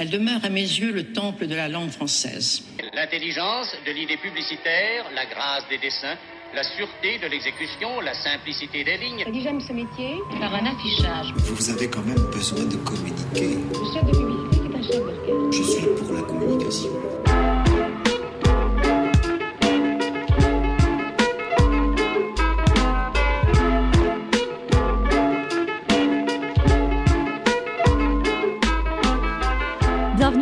Elle demeure à mes yeux le temple de la langue française. L'intelligence de l'idée publicitaire, la grâce des dessins, la sûreté de l'exécution, la simplicité des lignes. J'aime ce métier par un affichage. Vous avez quand même besoin de communiquer. Le chef de publicité, c'est un chef d'orchestre. Je suis pour la communication.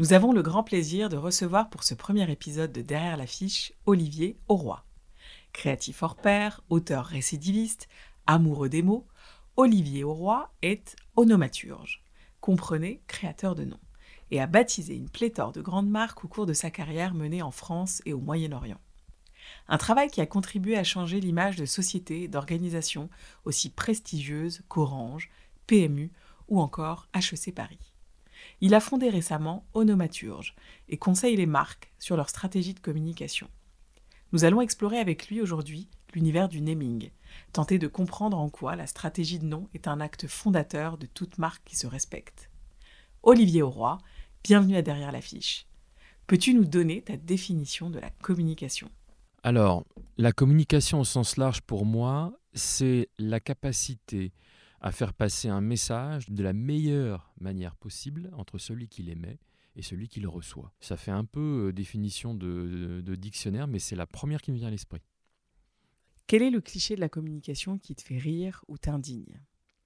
Nous avons le grand plaisir de recevoir pour ce premier épisode de Derrière l'affiche Olivier Auroy. Créatif hors pair, auteur récidiviste, amoureux des mots, Olivier Auroy est onomaturge, comprenez créateur de noms, et a baptisé une pléthore de grandes marques au cours de sa carrière menée en France et au Moyen-Orient. Un travail qui a contribué à changer l'image de sociétés et d'organisations aussi prestigieuses qu'Orange, PMU ou encore HEC Paris. Il a fondé récemment Onomaturge et conseille les marques sur leur stratégie de communication. Nous allons explorer avec lui aujourd'hui l'univers du naming, tenter de comprendre en quoi la stratégie de nom est un acte fondateur de toute marque qui se respecte. Olivier Auroy, bienvenue à Derrière l'affiche. Peux-tu nous donner ta définition de la communication? Alors, la communication au sens large pour moi, c'est la capacité à faire passer un message de la meilleure manière possible entre celui qui l'émet et celui qui le reçoit. Ça fait un peu euh, définition de, de dictionnaire, mais c'est la première qui me vient à l'esprit. Quel est le cliché de la communication qui te fait rire ou t'indigne?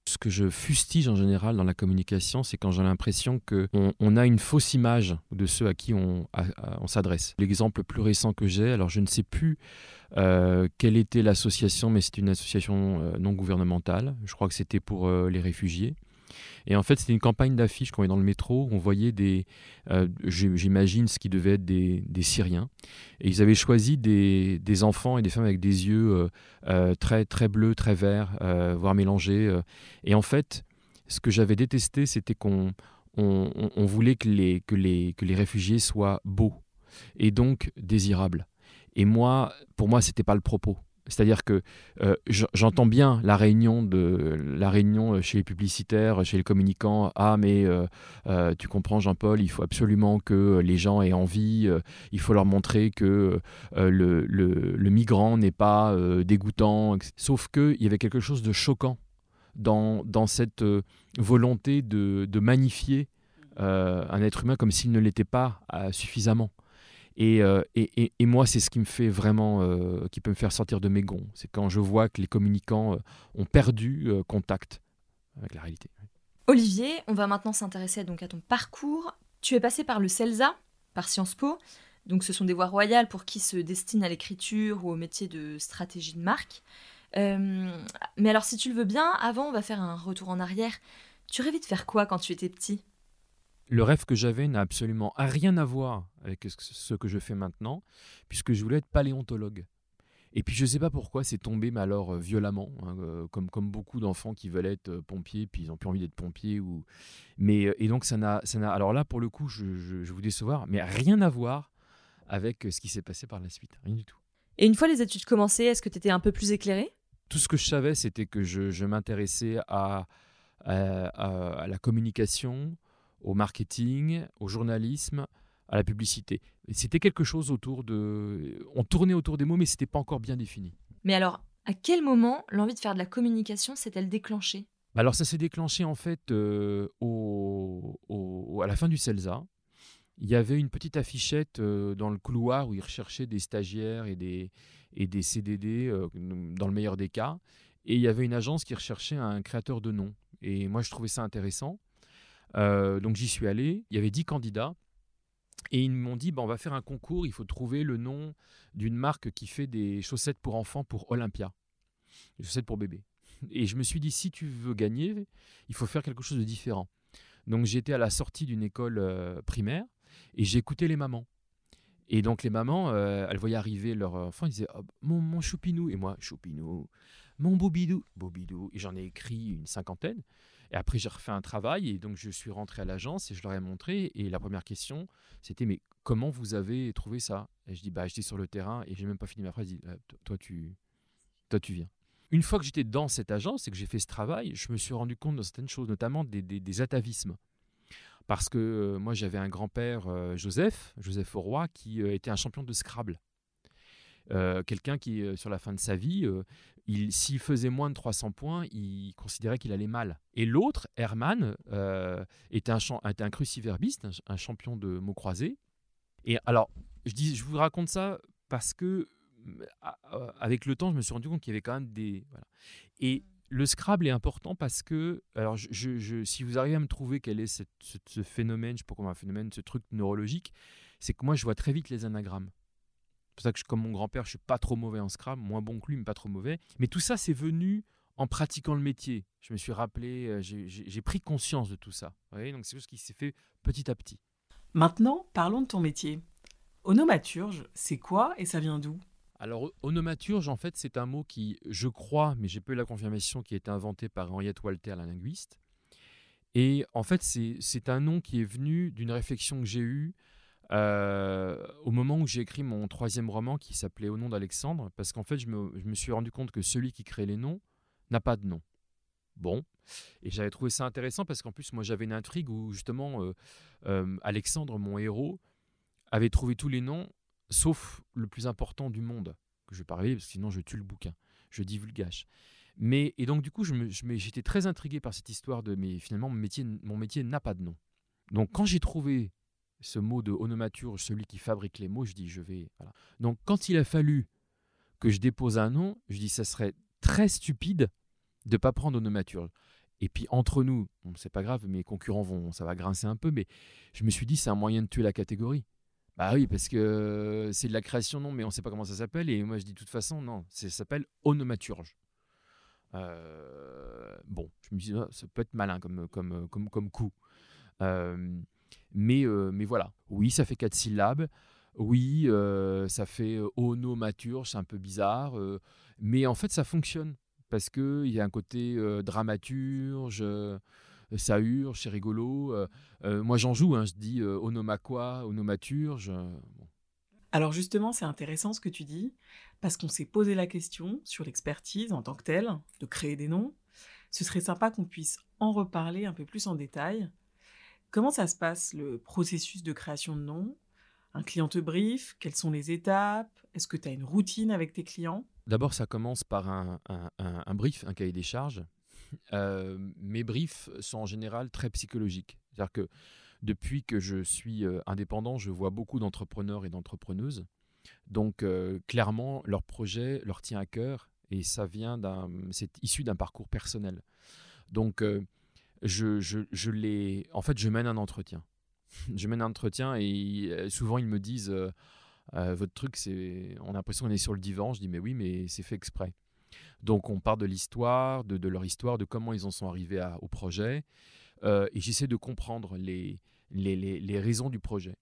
Ce que je fustige en général dans la communication, c'est quand j'ai l'impression qu'on on a une fausse image de ceux à qui on, s'adresse. L'exemple le plus récent que j'ai, alors je ne sais plus euh, quelle était l'association, mais c'était une association euh, non gouvernementale. Je crois que c'était pour euh, les réfugiés. Et en fait, c'était une campagne d'affiches qu'on voyait dans le métro. On voyait des, euh, j'imagine, ce qui devait être des, des Syriens. Et ils avaient choisi des, des enfants et des femmes avec des yeux euh, euh, très, très bleus, très verts, voire mélangés. Et en fait, ce que j'avais détesté, c'était qu'on on, on- on voulait que les, que, les, que les réfugiés soient beaux et donc désirables. Et moi, pour moi, c'était pas le propos. C'est-à-dire que euh, j'entends bien la réunion de la réunion chez les publicitaires, chez les communicants. Ah, mais euh, euh, tu comprends, Jean-Paul, il faut absolument que les gens aient envie. euh, il faut leur montrer que euh, le, migrant n'est pas euh, dégoûtant. Sauf qu'il y avait quelque chose de choquant dans, dans cette euh, volonté de, de magnifier euh, un être humain comme s'il ne l'était pas euh, suffisamment. Et, euh, et, moi, c'est ce qui me fait vraiment, euh, qui peut me faire sortir de mes gonds. C'est quand je vois que les communicants euh, ont perdu contact avec la réalité. Olivier, on va maintenant s'intéresser à ton parcours. Tu es passé par le CELSA, par Sciences Po. Donc ce sont des voies royales pour qui se destinent à l'écriture ou au métier de stratégie de marque. Mais alors si tu le veux bien, avant on va faire un retour en arrière. Tu rêvais de faire quoi quand tu étais petit? Le rêve que j'avais n'a absolument rien à voir avec ce- que je fais maintenant, puisque je voulais être paléontologue. Et puis je ne sais pas pourquoi c'est tombé, mais alors euh, violemment, hein, euh, comme, comme beaucoup d'enfants qui veulent être euh, pompiers, puis ils n'ont plus envie d'être pompiers. Ou... Mais, et donc ça n'a, ça n'a... Alors là, pour le coup, je, je, vous décevoir, mais rien à voir avec ce qui s'est passé par la suite. Rien du tout. Et une fois les études commencées, est-ce que tu étais un peu plus éclairé Tout ce que je savais, c'était que je, je m'intéressais à, à, à- à la communication, au marketing, au journalisme, à la publicité. C'était quelque chose autour de... On tournait autour des mots, mais c'était pas encore bien défini. Mais alors, à quel moment l'envie de faire de la communication s'est-elle déclenchée? Alors ça s'est déclenché en fait euh, au, au- à la fin du CELSA. il y avait une petite affichette euh, dans le couloir où ils recherchaient des stagiaires et des, et des CDD, euh, dans le meilleur des cas. Et il y avait une agence qui recherchait un créateur de nom. Et moi, je trouvais ça intéressant. Euh, donc j'y suis allé. Il y avait 10 candidats. Et ils m'ont dit, bah, on va faire un concours, il faut trouver le nom d'une marque qui fait des chaussettes pour enfants pour Olympia. Des chaussettes pour bébés. Et je me suis dit, si tu veux gagner, il faut faire quelque chose de différent. Donc j'étais à la sortie d'une école euh, primaire et j'écoutais les mamans. Et donc les mamans, euh, elles voyaient arriver leur enfant, ils disaient oh, mon, mon choupinou et moi choupinou, mon bobidou, bobidou. Et j'en ai écrit une cinquantaine. Et après j'ai refait un travail et donc je suis rentré à l'agence et je leur ai montré. Et la première question, c'était mais comment vous avez trouvé ça? Et je dis bah j'étais sur le terrain et j'ai même pas fini ma phrase. Dis euh, toi tu, toi tu viens. Une fois que j'étais dans cette agence et que j'ai fait ce travail, je me suis rendu compte de certaines choses, notamment des, des, atavismes. Parce que euh, moi, j'avais un grand-père, euh, Joseph, Joseph Auroy, qui euh, était un champion de Scrabble. Quelqu'un qui, sur la fin de sa vie, s'il faisait moins de 300 points, il considérait qu'il allait mal. Et l'autre, Herman, était, un, était un cruciverbiste, un, champion de mots croisés. Et alors, je, dis, je vous raconte ça parce que avec le temps, je me suis rendu compte qu'il y avait quand même des. Et le Scrabble est important parce que, alors, si vous arrivez à me trouver quel est ce, phénomène, je ne sais pas comment un phénomène, ce truc neurologique, c'est que moi, je vois très vite les anagrammes. C'est pour ça que, comme mon grand-père, je suis pas trop mauvais en Scrabble, moins bon que lui, mais pas trop mauvais. Mais tout ça, c'est venu en pratiquant le métier. Je me suis rappelé, euh, j'ai pris conscience de tout ça. Donc, c'est chose qui s'est fait petit à petit. Maintenant, parlons de ton métier. Onomaturge, c'est quoi et ça vient d'où? Alors, onomaturge, en fait, c'est un mot qui, je crois, mais j'ai peu la confirmation, qui a été inventé par Henriette Walter, la linguiste. Et en fait, c'est un nom qui est venu d'une réflexion que j'ai eue euh, au moment où j'ai écrit mon troisième roman qui s'appelait Au nom d'Alexandre, parce qu'en fait, je me, suis rendu compte que celui qui crée les noms n'a pas de nom. Bon, et j'avais trouvé ça intéressant parce qu'en plus, moi, j'avais une intrigue où justement, euh, euh, Alexandre, mon héros, avait trouvé tous les noms sauf le plus important du monde, que je vais parler, parce que sinon je tue le bouquin, je divulgage. Mais, et donc du coup, j'étais très intrigué par cette histoire de, mais finalement, mon métier, mon métier n'a pas de nom. Donc quand j'ai trouvé ce mot de onomaturge, celui qui fabrique les mots, je dis, je vais... Donc quand il a fallu que je dépose un nom, je dis, ça serait très stupide de ne pas prendre onomaturge. Et puis entre nous, bon, c'est pas grave, mes concurrents vont, ça va grincer un peu, mais je me suis dit, c'est un moyen de tuer la catégorie. Bah oui, parce que c'est de la création, non, mais on ne sait pas comment ça s'appelle. Et moi, je dis de toute façon, non, ça s'appelle onomaturge. Euh, bon, je me dis, ah, ça peut être malin comme, comme, comme, comme coup. Euh, mais, euh, mais voilà, oui, ça fait quatre syllabes. Oui, ça fait onomaturge, c'est un peu bizarre. mais en fait, ça fonctionne. Parce qu'il y a un côté dramaturge ça hurle, c'est rigolo. Euh, euh, moi, j'en joue, hein, je dis euh, onomaquois, onomaturge. Alors justement, c'est intéressant ce que tu dis, parce qu'on s'est posé la question sur l'expertise en tant que telle, de créer des noms. Ce serait sympa qu'on puisse en reparler un peu plus en détail. Comment ça se passe, le processus de création de noms Un client te brief Quelles sont les étapes? Est-ce que tu as une routine avec tes clients? D'abord, ça commence par un, un, brief, un cahier des charges, euh, mes briefs sont en général très psychologiques. C'est-à-dire que depuis que je suis euh, indépendant, je vois beaucoup d'entrepreneurs et d'entrepreneuses. Donc euh, clairement, leur projet leur tient à cœur et ça vient d'un, c'est issu d'un parcours personnel. Donc je, je, je les, en fait, je mène un entretien. je mène un entretien et souvent ils me disent votre truc, c'est, on a l'impression qu'on est sur le divan. Je dis mais oui, mais c'est fait exprès. Donc on part de l'histoire, de, leur histoire, de comment ils en sont arrivés au projet, euh, et j'essaie de comprendre les, les, raisons du projet.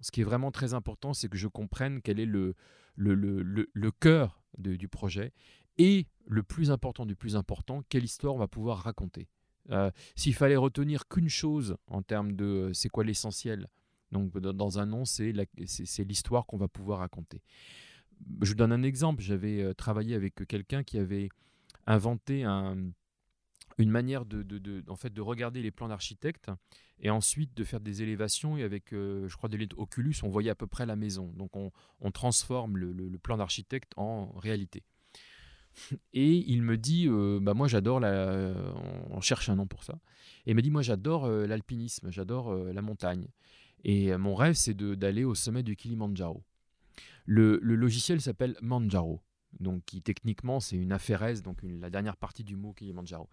Ce qui est vraiment très important, c'est que je comprenne quel est le, le, le, cœur du projet, et le plus important du plus important, quelle histoire on va pouvoir raconter. Euh, s'il fallait retenir qu'une chose en termes de euh, c'est quoi l'essentiel, donc dans un nom, c'est l'histoire qu'on va pouvoir raconter. Je donne un exemple. J'avais euh, travaillé avec quelqu'un qui avait inventé une manière de, en fait, de regarder les plans d'architecte et ensuite de faire des élévations. Et avec, je crois, des lettres Oculus, on voyait à peu près la maison. Donc on, transforme le, plan d'architecte en réalité. Et il me dit, euh, bah moi j'adore la, on cherche un nom pour ça. Et il dit, moi j'adore l'alpinisme, j'adore la montagne. Et euh, mon rêve, c'est d'aller au sommet du Kilimandjaro. Le, le logiciel s'appelle Manjaro, donc qui techniquement c'est une affairesse, donc la dernière partie du mot Kilimandjaro.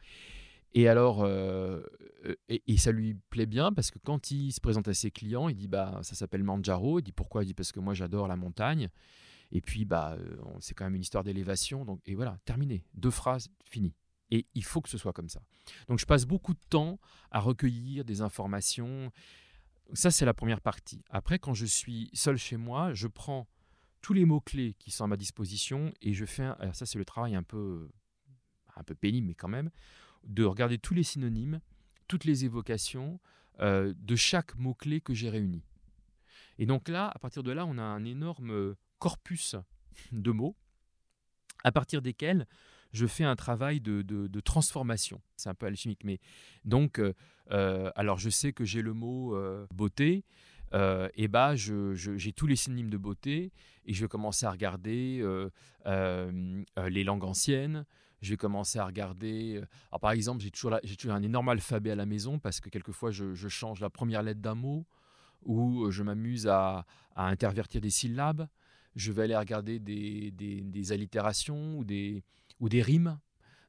Et alors, euh, euh, et, et ça lui plaît bien parce que quand il se présente à ses clients, il dit bah ça s'appelle Manjaro. Il dit pourquoi? Il dit parce que moi j'adore la montagne. Et puis bah euh, c'est quand même une histoire d'élévation. Donc et voilà, terminé. Deux phrases, fini. Et il faut que ce soit comme ça. Donc je passe beaucoup de temps à recueillir des informations. Ça c'est la première partie. Après quand je suis seul chez moi, je prends tous les mots clés qui sont à ma disposition et je fais. alors ça c'est le travail un peu un peu pénible mais quand même de regarder tous les synonymes, toutes les évocations euh, de chaque mot-clé que j'ai réuni. Et donc là, à partir de là, on a un énorme corpus de mots, à partir desquels je fais un travail de, transformation. C'est un peu alchimique, mais donc, euh, euh, alors je sais que j'ai le mot euh, beauté, et bah j'ai tous les synonymes de beauté, et je vais commencer à regarder les langues anciennes, je vais commencer à regarder. Alors par exemple, j'ai toujours, toujours un énorme alphabet à la maison parce que quelquefois je, change la première lettre d'un mot ou je m'amuse à intervertir des syllabes. Je vais aller regarder des, des- allitérations ou des, ou des rimes.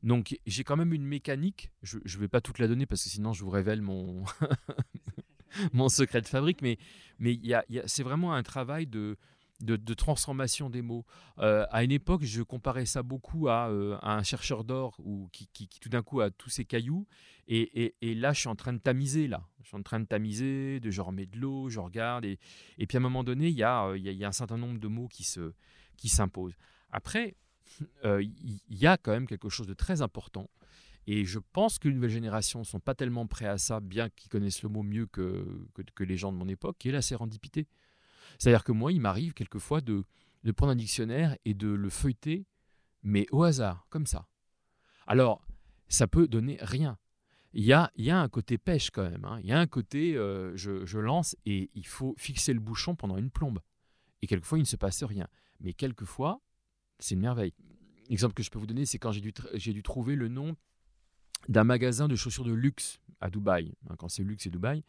Donc j'ai quand même une mécanique. Je ne vais pas toute la donner parce que sinon je vous révèle mon, mon secret de fabrique. Mais, mais y a- c'est vraiment un travail de, de, transformation des mots. Euh, à une époque, je comparais ça beaucoup à, euh, un chercheur d'or qui, qui- tout d'un coup a tous ses cailloux. Et, là, je suis en train de tamiser. Là, je suis en train de tamiser. De je remets de l'eau, je regarde. Et, puis à un moment donné, il y a, euh, y a- y a un certain nombre de mots qui se qui s'imposent. Après, il y a quand même quelque chose de très important. Et je pense que les nouvelles générations ne sont pas tellement prêts à ça, bien qu'ils connaissent le mot mieux que, que, que les gens de mon époque, qui est la sérendipité. C'est-à-dire que moi, il m'arrive quelquefois de, de prendre un dictionnaire et de le feuilleter, mais au hasard, comme ça. Alors, ça peut donner rien. Il y a, y a un côté pêche quand même. hein. Il y a un côté, euh, je, je lance et il faut fixer le bouchon pendant une plombe. Et quelquefois, il ne se passe rien. Mais quelquefois, c'est une merveille. L'exemple que je peux vous donner, c'est quand j'ai dû, j'ai dû trouver le nom d'un magasin de chaussures de luxe à Dubaï. Hein, Quand c'est luxe, c'est Dubaï.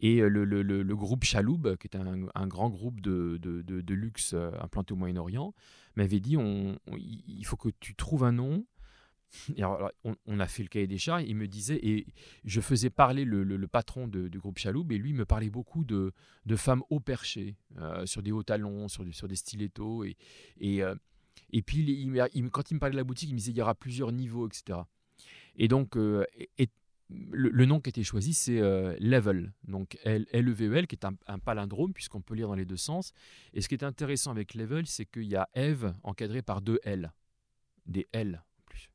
Et le, le- le- groupe Chaloub, qui est un, grand groupe de, de- de- luxe implanté au Moyen-Orient, m'avait dit on- il faut que tu trouves un nom. On, a fait le cahier des charges. Il me disait, et je faisais parler le, le- patron du groupe Chaloub, et lui me parlait beaucoup de, de femmes haut perchées, euh, sur des hauts talons, sur, sur des stilettos. Et, et, et puis, il- quand il me parlait de la boutique, il me disait il y aura plusieurs niveaux, etc. Et donc, et le, nom qui a été choisi, c'est euh, Level, donc L-E-V-E-L, qui est un, palindrome, puisqu'on peut lire dans les deux sens. Et ce qui est intéressant avec Level, c'est qu'il y a Eve encadré par deux L, des L en plus.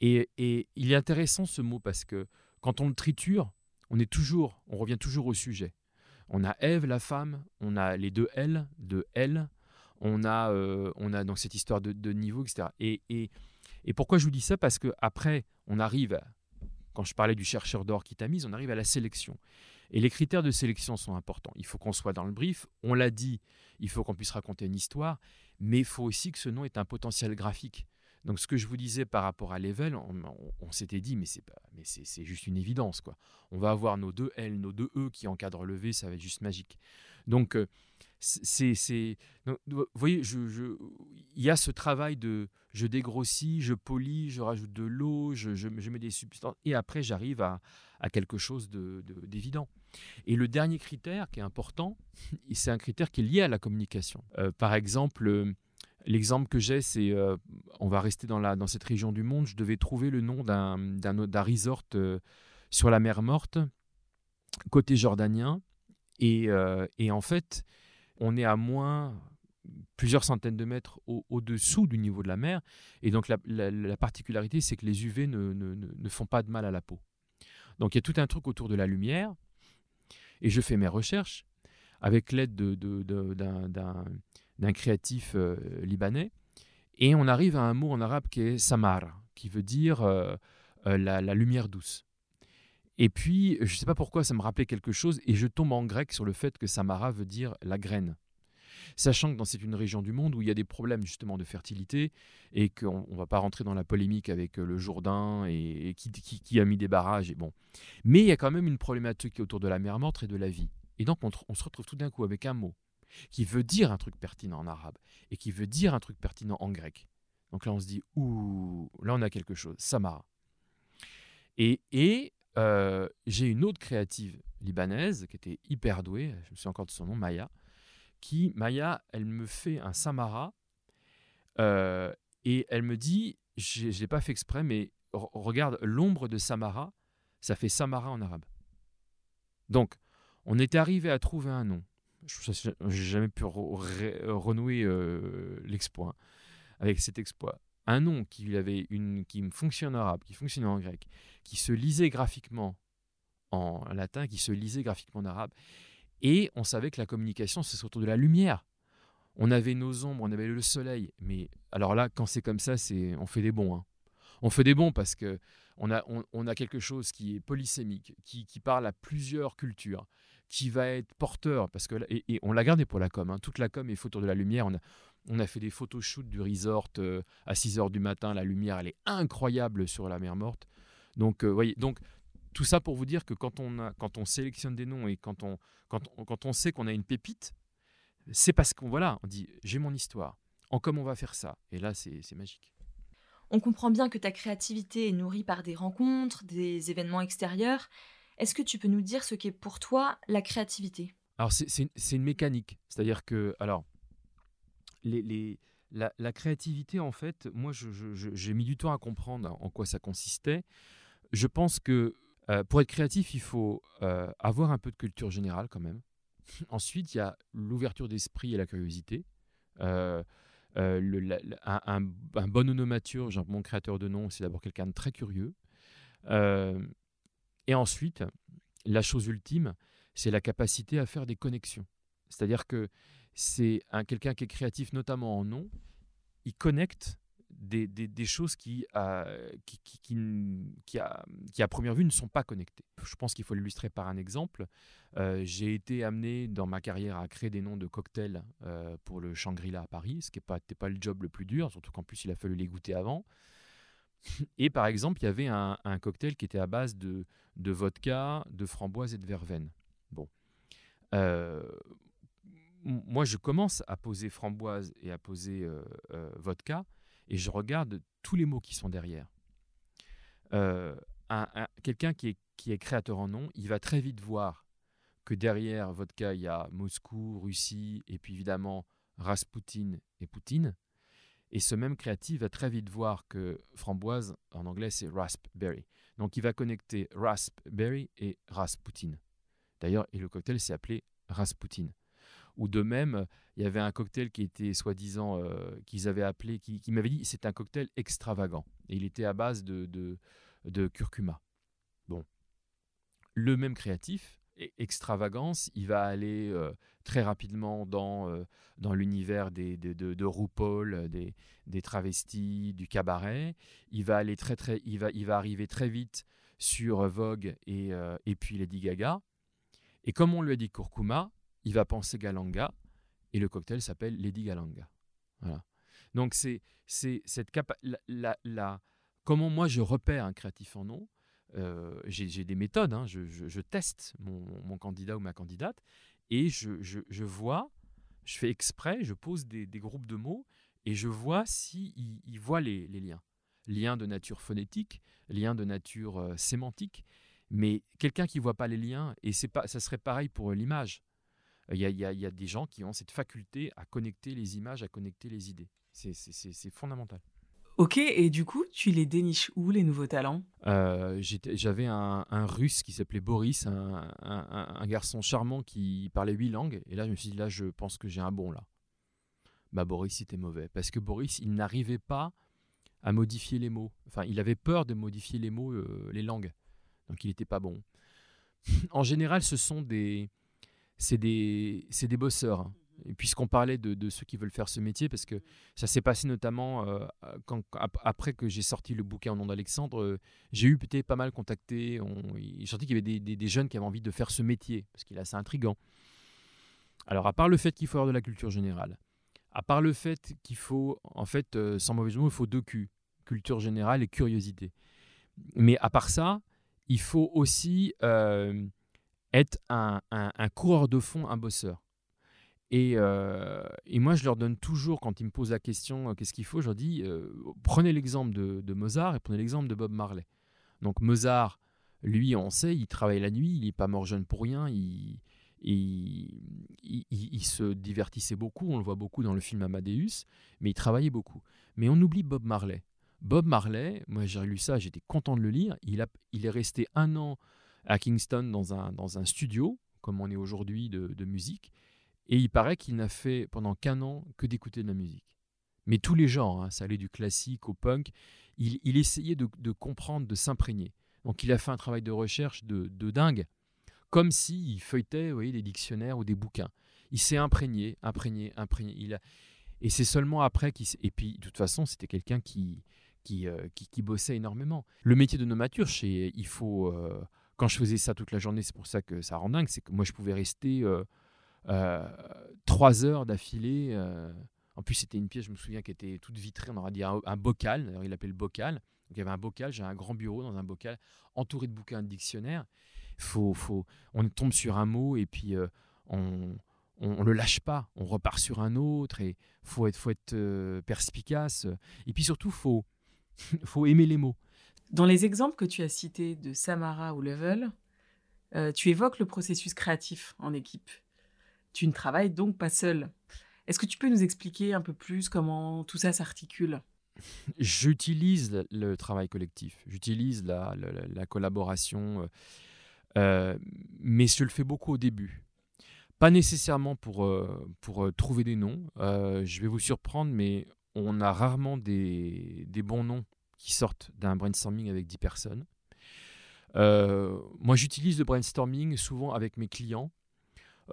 Et, il est intéressant ce mot parce que quand on le triture, on est toujours, on revient toujours au sujet. On a Ève, la femme, on a les deux L, de L, on a, euh, on a donc cette histoire de, niveau, etc. Et, et, pourquoi je vous dis ça? Parce que après, on arrive, quand je parlais du chercheur d'or qui tamise, on arrive à la sélection. Et les critères de sélection sont importants. Il faut qu'on soit dans le brief, on l'a dit, il faut qu'on puisse raconter une histoire, mais il faut aussi que ce nom ait un potentiel graphique. Donc ce que je vous disais par rapport à Level, on, s'était dit, mais c'est pas, mais c'est c'est juste une évidence quoi. On va avoir nos deux L, nos deux E qui encadrent le V, ça va être juste magique. Donc euh, c'est, c'est, vous voyez, je, il y a ce travail de, je dégrossis, je polis, je rajoute de l'eau, je, je- mets des substances, et après j'arrive à, à quelque chose de, de- d'évident. Et le dernier critère qui est important, c'est un critère qui est lié à la communication. Euh, par exemple. euh, L'exemple que j'ai, c'est, euh, on va rester dans, la, dans cette région du monde, je devais trouver le nom d'un, d'un, resort sur la mer Morte, côté jordanien. Et, et en fait, on est à moins plusieurs centaines de mètres au- au-dessous du niveau de la mer. Et donc la, la- la particularité, c'est que les UV ne, font pas de mal à la peau. Donc il y a tout un truc autour de la lumière. Et je fais mes recherches avec l'aide de, de- de- d'un, créatif euh, libanais. Et on arrive à un mot en arabe qui est samar, qui veut dire euh, euh, la lumière douce. Et puis, je ne sais pas pourquoi ça me rappelait quelque chose, et je tombe en grec sur le fait que samara veut dire la graine. Sachant que dans c'est une région du monde où il y a des problèmes justement de fertilité et qu'on ne va pas rentrer dans la polémique avec euh, le Jourdain et, qui, a mis des barrages et bon. Mais il y a quand même une problématique autour de la mer morte et de la vie. Et donc on, se retrouve tout d'un coup avec un mot qui veut dire un truc pertinent en arabe et qui veut dire un truc pertinent en grec. Donc là on se dit, ouh, là on a quelque chose, Samara. Et euh, j'ai une autre créative libanaise qui était hyper douée, je me souviens encore de son nom, Maya, qui, Maya, elle me fait un Samara euh, et elle me dit, je ne l'ai pas fait exprès, mais re- regarde, l'ombre de Samara, ça fait Samara en arabe. Donc, on était arrivé à trouver un nom. Je n'ai jamais pu re- re- renouer euh, l'exploit hein, avec cet exploit. Un nom qui avait une qui en arabe, qui fonctionnait en grec, qui se lisait graphiquement en latin, qui se lisait graphiquement en arabe. Et on savait que la communication, c'est autour de la lumière. On avait nos ombres, on avait le soleil. Mais alors là, quand c'est comme ça, c'est on fait des bons. hein. On fait des bons parce que on a, on, a quelque chose qui est polysémique, qui, qui parle à plusieurs cultures, qui va être porteur. Parce que, et, on l'a gardé pour la com. hein. Toute la com est autour de la lumière. On a fait des photoshoots du resort euh, à 6 heures du matin. La lumière, elle est incroyable sur la mer morte. Donc, euh, voyez, donc tout ça pour vous dire que quand on, a, quand on sélectionne des noms et quand on, quand on, quand on sait qu'on a une pépite, c'est parce qu'on voilà, on dit j'ai mon histoire. En comme on va faire ça. Et là, c'est c'est magique. On comprend bien que ta créativité est nourrie par des rencontres, des événements extérieurs. Est-ce que tu peux nous dire ce qu'est pour toi la créativité? Alors, c'est une mécanique. C'est-à-dire que, alors, la, créativité, en fait, moi, j'ai mis du temps à comprendre en quoi ça consistait. Je pense que euh, pour être créatif, il faut euh, avoir un peu de culture générale quand même. Ensuite, il y a l'ouverture d'esprit et la curiosité. Euh, euh, le- un, un- bon onomature, mon créateur de nom, c'est d'abord quelqu'un de très curieux. Et ensuite, la chose ultime, c'est la capacité à faire des connexions. C'est-à-dire que c'est un quelqu'un qui est créatif, notamment en nom, il connecte des, des- choses qui, euh, qui, qui, qui qui, à, première vue, ne sont pas connectées. Je pense qu'il faut l'illustrer par un exemple. Euh, J'ai été amené dans ma carrière à créer des noms de cocktails euh, pour le Shangri-La à Paris, ce qui n'était pas, pas le job le plus dur, surtout qu'en plus, il a fallu les goûter avant. Et par exemple, il y avait un, un cocktail qui était à base de, de vodka, de framboise et de verveine. Bon. Moi, je commence à poser framboise et à poser euh, euh, vodka, et je regarde tous les mots qui sont derrière. Euh, un- un- Quelqu'un qui est, qui est créateur en nom, il va très vite voir que derrière vodka, il y a Moscou, Russie, et puis évidemment Rasputin et Poutine. Et ce même créatif va très vite voir que framboise, en anglais, c'est raspberry. Donc il va connecter raspberry et Rasputin. D'ailleurs, et le cocktail s'est appelé Rasputin. Ou de même, il y avait un cocktail qui était soi-disant, euh, qu'ils avaient appelé, qui, m'avait dit c'est un cocktail extravagant. Et il était à base de, curcuma. Bon. Le même créatif, extravagance, il va aller euh, très rapidement dans, euh, dans l'univers des, de, de RuPaul, des, travestis, du cabaret. Il va, aller très, très, il va, il va arriver très vite sur Vogue et, et puis Lady Gaga. Et comme on lui a dit curcuma, il va penser Galanga et le cocktail s'appelle Lady Galanga. Voilà. Donc c'est c'est cette capa la, la- comment moi je repère un créatif en nom. euh, J'ai des méthodes, hein, je, je- teste mon, mon candidat ou ma candidate et je, je- vois, je fais exprès, je pose des, des groupes de mots et je vois si il, voit les, les liens. Liens de nature phonétique, liens de nature euh, sémantique, mais quelqu'un qui voit pas les liens, et c'est pas, ça serait pareil pour l'image. Il y, a, il y a- il y a des gens qui ont cette faculté à connecter les images, à connecter les idées. C'est- fondamental. Ok, et du coup, tu les déniches où, les nouveaux talents? Euh, J'avais un, un russe qui s'appelait Boris, un, un- un- un garçon charmant qui parlait huit langues. Et là, je me suis dit, là, je pense que j'ai un bon là. Bah, Boris, c'était mauvais. Parce que Boris, il n'arrivait pas à modifier les mots. Enfin, il avait peur de modifier les mots, euh, les langues. Donc, il n'était pas bon. en général, ce sont des. C'est des, des bosseurs. hein. Et puisqu'on parlait de, de ceux qui veulent faire ce métier, parce que ça s'est passé notamment euh, quand, ap- après que j'ai sorti le bouquin en nom d'Alexandre, euh, j'ai eu peut-être pas mal contacté. On, il sorti qu'il y avait des, des- des jeunes qui avaient envie de faire ce métier, parce qu'il est assez intriguant. Alors, à part le fait qu'il faut avoir de la culture générale, à part le fait qu'il faut, en fait, euh, sans mauvais mots, il faut deux Q, culture générale et curiosité. Mais à part ça, il faut aussi être un, un- coureur de fond, un bosseur. Et, euh, et moi, je leur donne toujours, quand ils me posent la question, euh, qu'est-ce qu'il faut, je leur dis, euh, prenez l'exemple de, Mozart et prenez l'exemple de Bob Marley. Donc Mozart, lui, on sait, il travaille la nuit, il n'est pas mort jeune pour rien, il, il, il- il- il se divertissait beaucoup, on le voit beaucoup dans le film Amadeus, mais il travaillait beaucoup. Mais on oublie Bob Marley. Bob Marley, moi j'ai lu ça, j'étais content de le lire, il, a, il est resté un an à Kingston dans un, dans un studio, comme on est aujourd'hui de, musique, et il paraît qu'il n'a fait pendant qu'un an que d'écouter de la musique. Mais tous les genres, hein, ça allait du classique au punk, il, essayait de, comprendre, de s'imprégner. Donc il a fait un travail de recherche de, dingue, comme s'il feuilletait voyez, des dictionnaires ou des bouquins. Il s'est imprégné, imprégné, imprégné. Il a... Et c'est seulement après qu'il... Et puis, de toute façon, c'était quelqu'un qui, qui, euh, qui, bossait énormément. Le métier de nomaturge. Il faut... euh, Quand je faisais ça toute la journée, c'est pour ça que ça rend dingue, c'est que moi, je pouvais rester euh, euh, trois heures d'affilée. euh, En plus, c'était une pièce, je me souviens, qui était toute vitrée, on aurait dit un, bocal, d'ailleurs, il l'appelait le bocal. Donc, il y avait un bocal, j'ai un grand bureau dans un bocal, entouré de bouquins de dictionnaires. Faut, faut, on tombe sur un mot et puis on, on, on le lâche pas, on repart sur un autre et faut être, faut être perspicace. Et puis surtout, faut, faut aimer les mots. Dans les exemples que tu as cités de Samara ou Level, euh, tu évoques le processus créatif en équipe. Tu ne travailles donc pas seul. Est-ce que tu peux nous expliquer un peu plus comment tout ça s'articule? J'utilise le, travail collectif, j'utilise la, la- la- la collaboration, euh, euh, mais je le fais beaucoup au début. Pas nécessairement pour, pour trouver des noms. Je vais vous surprendre, mais on a rarement des, des bons noms qui sortent d'un brainstorming avec 10 personnes. Euh, moi, j'utilise le brainstorming souvent avec mes clients,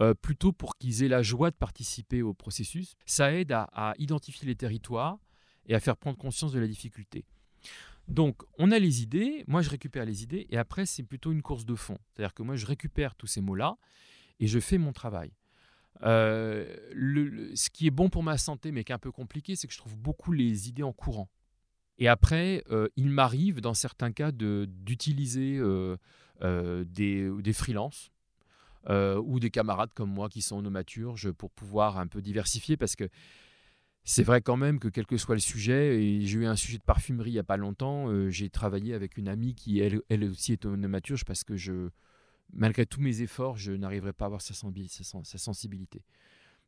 euh, plutôt pour qu'ils aient la joie de participer au processus. Ça aide à, identifier les territoires et à faire prendre conscience de la difficulté. Donc, on a les idées, moi je récupère les idées, et après c'est plutôt une course de fond. C'est-à-dire que moi je récupère tous ces mots-là et je fais mon travail. Euh, ce qui est bon pour ma santé, mais qui est un peu compliqué, c'est que je trouve beaucoup les idées en courant. Et après, euh, il m'arrive, dans certains cas, de- d'utiliser euh, euh, des, des freelances euh, ou des camarades comme moi qui sont nomaturges pour pouvoir un peu diversifier, parce que c'est vrai quand même que quel que soit le sujet, et j'ai eu un sujet de parfumerie il n'y a pas longtemps, j'ai travaillé avec une amie qui elle, elle aussi est nomaturge parce que je, malgré tous mes efforts, je n'arriverai pas à avoir sa, sensi- sa sen- sa sensibilité.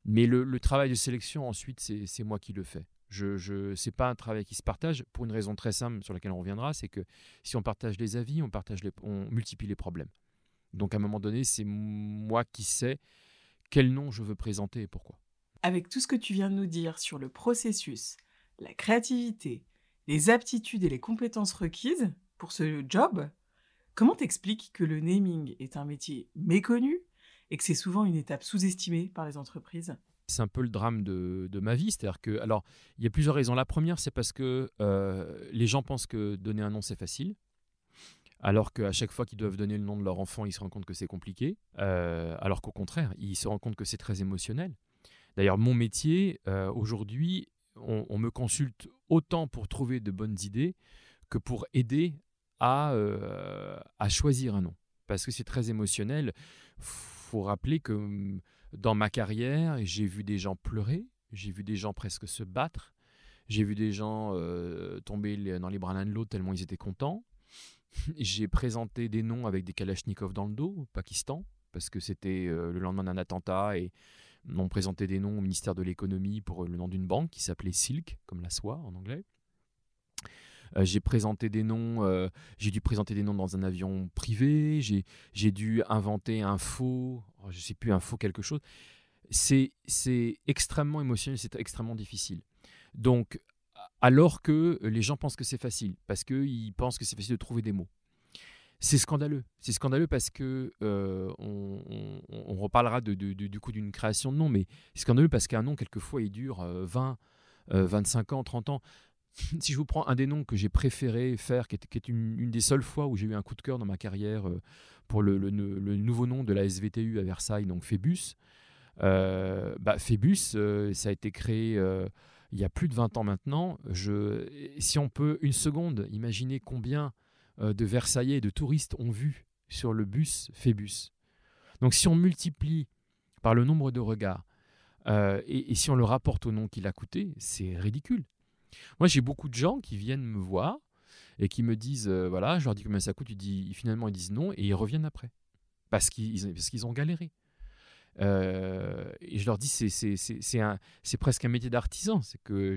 Mais le, le travail de sélection, ensuite, c'est moi qui le fais. Je, je, c'est pas un travail qui se partage pour une raison très simple sur laquelle on reviendra, c'est que si on partage les avis, on, partage on multiplie les problèmes. Donc à un moment donné, c'est moi qui sais quel nom je veux présenter et pourquoi. Avec tout ce que tu viens de nous dire sur le processus, la créativité, les aptitudes et les compétences requises pour ce job, comment t'expliques que le naming est un métier méconnu et que c'est souvent une étape sous-estimée par les entreprises? C'est un peu le drame de, de ma vie. C'est-à-dire que, alors, il y a plusieurs raisons. La première, c'est parce que euh, les gens pensent que donner un nom, c'est facile. Alors qu'à chaque fois qu'ils doivent donner le nom de leur enfant, ils se rendent compte que c'est compliqué. Euh, alors qu'au contraire, ils se rendent compte que c'est très émotionnel. D'ailleurs, mon métier, euh, aujourd'hui, on, on me consulte autant pour trouver de bonnes idées que pour aider à, à choisir un nom. Parce que c'est très émotionnel. faut rappeler que hum, dans ma carrière, j'ai vu des gens pleurer, j'ai vu des gens presque se battre, j'ai vu des gens euh, tomber dans les bras l'un de l'autre tellement ils étaient contents. J'ai présenté des noms avec des kalachnikovs dans le dos au Pakistan, parce que c'était euh, le lendemain d'un attentat et on présenté des noms au ministère de l'économie pour le nom d'une banque qui s'appelait Silk, comme la soie en anglais. Euh, j'ai présenté des noms, euh, j'ai dû présenter des noms dans un avion privé, j'ai dû inventer un faux, oh, je sais plus, un faux quelque chose. C'est extrêmement émotionnel, c'est extrêmement difficile. Donc, alors que les gens pensent que c'est facile, parce qu'ils pensent que c'est facile de trouver des mots. C'est scandaleux. C'est scandaleux parce que euh, on, reparlera du coup d'une création de nom, mais c'est scandaleux parce qu'un nom, quelquefois, il dure euh, 20, euh, 25 ans, 30 ans. si je vous prends un des noms que j'ai préféré faire, qui est, une, des seules fois où j'ai eu un coup de cœur dans ma carrière euh, pour le, nouveau nom de la SVTU à Versailles, donc Phébus. Euh, bah, Phébus, euh, ça a été créé euh, il y a plus de 20 ans maintenant. Si on peut une seconde imaginer combien de Versaillais et de touristes ont vu sur le bus Phébus. Donc si on multiplie par le nombre de regards, et, et si on le rapporte au nom qu'il a coûté, c'est ridicule. Moi, j'ai beaucoup de gens qui viennent me voir et qui me disent, euh, voilà, je leur dis combien ça coûte, ils disent, finalement ils disent non, et ils reviennent après, parce qu'ils qu'ils ont galéré. Euh, et je leur dis, c'est- presque un métier d'artisan, c'est que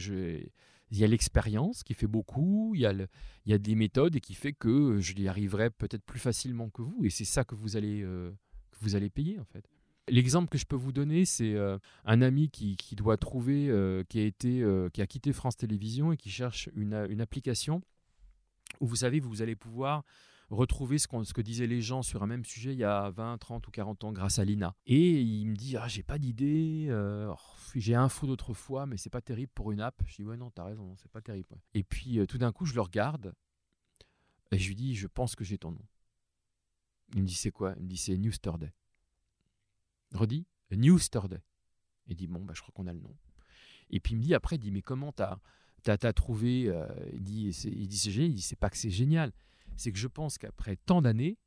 il y a l'expérience qui fait beaucoup, il y a, le- il y a des méthodes et qui fait que je y arriverai peut-être plus facilement que vous, et c'est ça que vous allez, euh, que vous allez payer en fait. L'exemple que je peux vous donner, c'est euh, un ami qui, doit trouver, euh, qui a été, euh, qui a quitté France Télévisions et qui cherche une, application où vous savez, vous allez pouvoir retrouver ce, que disaient les gens sur un même sujet il y a 20, 30 ou 40 ans grâce à l'INA. Et il me dit, ah, j'ai pas d'idée, oh, j'ai info d'autrefois, mais c'est pas terrible pour une app. Je dis, ouais, non, t'as raison, c'est pas terrible. Et puis tout d'un coup, je le regarde et je lui dis, je pense que j'ai ton nom. Il me dit, c'est quoi? Il me dit, c'est Newsterday. Redis, Newsterday. Il dit, bon, bah, je crois qu'on a le nom. Et puis il me dit, après, il dit, mais comment t'as t'as trouvé euh, Il dit, c'est génial. Il dit, c'est pas que c'est génial. C'est que je pense qu'après tant d'années,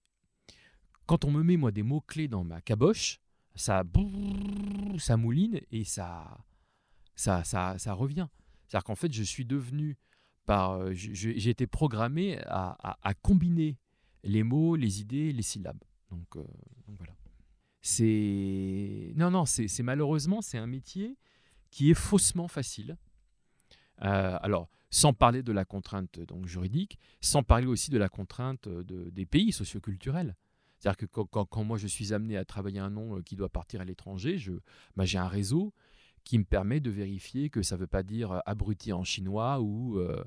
quand on me met, moi, des mots-clés dans ma caboche, ça, brrr, ça mouline et ça, ça, ça, ça revient. C'est-à-dire qu'en fait, je suis devenu, euh, j'ai été programmé à, combiner les mots, les idées, les syllabes. Donc, euh, donc voilà. C'est non, non, c'est malheureusement c'est un métier qui est faussement facile. Euh, alors, sans parler de la contrainte donc juridique, sans parler aussi de la contrainte de- des pays socioculturels. C'est-à-dire que quand, moi je suis amené à travailler un nom euh, qui doit partir à l'étranger, bah, j'ai un réseau qui me permet de vérifier que ça ne veut pas dire euh, abruti en chinois ou, euh,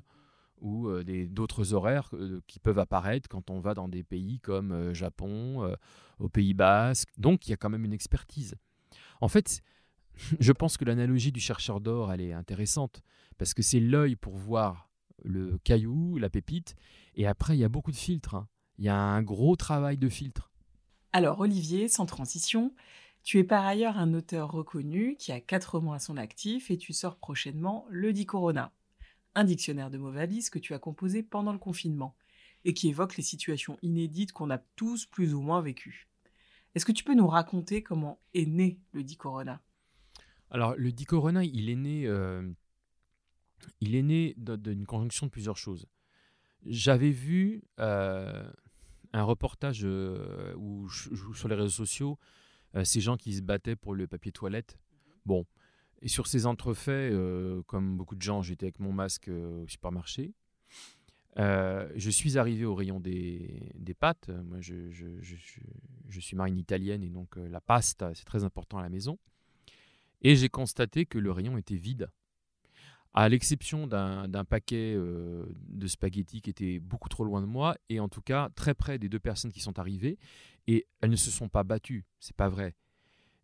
ou d'autres horaires qui peuvent apparaître quand on va dans des pays comme Japon, euh, au Pays Basque. Donc il y a quand même une expertise. En fait, je pense que l'analogie du chercheur d'or, elle est intéressante, parce que c'est l'œil pour voir le caillou, la pépite, et après, il y a beaucoup de filtres. hein. Il y a un gros travail de filtre. Alors Olivier, sans transition, tu es par ailleurs un auteur reconnu qui a quatre romans à son actif et tu sors prochainement Le Dit Corona, un dictionnaire de mots valises que tu as composé pendant le confinement et qui évoque les situations inédites qu'on a tous plus ou moins vécues. Est-ce que tu peux nous raconter comment est né Le Dit Corona Alors, le dit Corona, il est né, euh, il est né d'une conjonction de plusieurs choses. J'avais vu euh, un reportage euh, sur les réseaux sociaux, ces gens qui se battaient pour le papier toilette. Bon, et sur ces entrefaits, euh, comme beaucoup de gens, j'étais avec mon masque euh, au supermarché. Euh, je suis arrivé au rayon des, des pâtes. Moi, je, je- suis marine italienne et donc la pasta, c'est très important à la maison. Et j'ai constaté que le rayon était vide. À l'exception d'un paquet de spaghettis qui était beaucoup trop loin de moi, et en tout cas très près des deux personnes qui sont arrivées, et elles ne se sont pas battues, c'est pas vrai.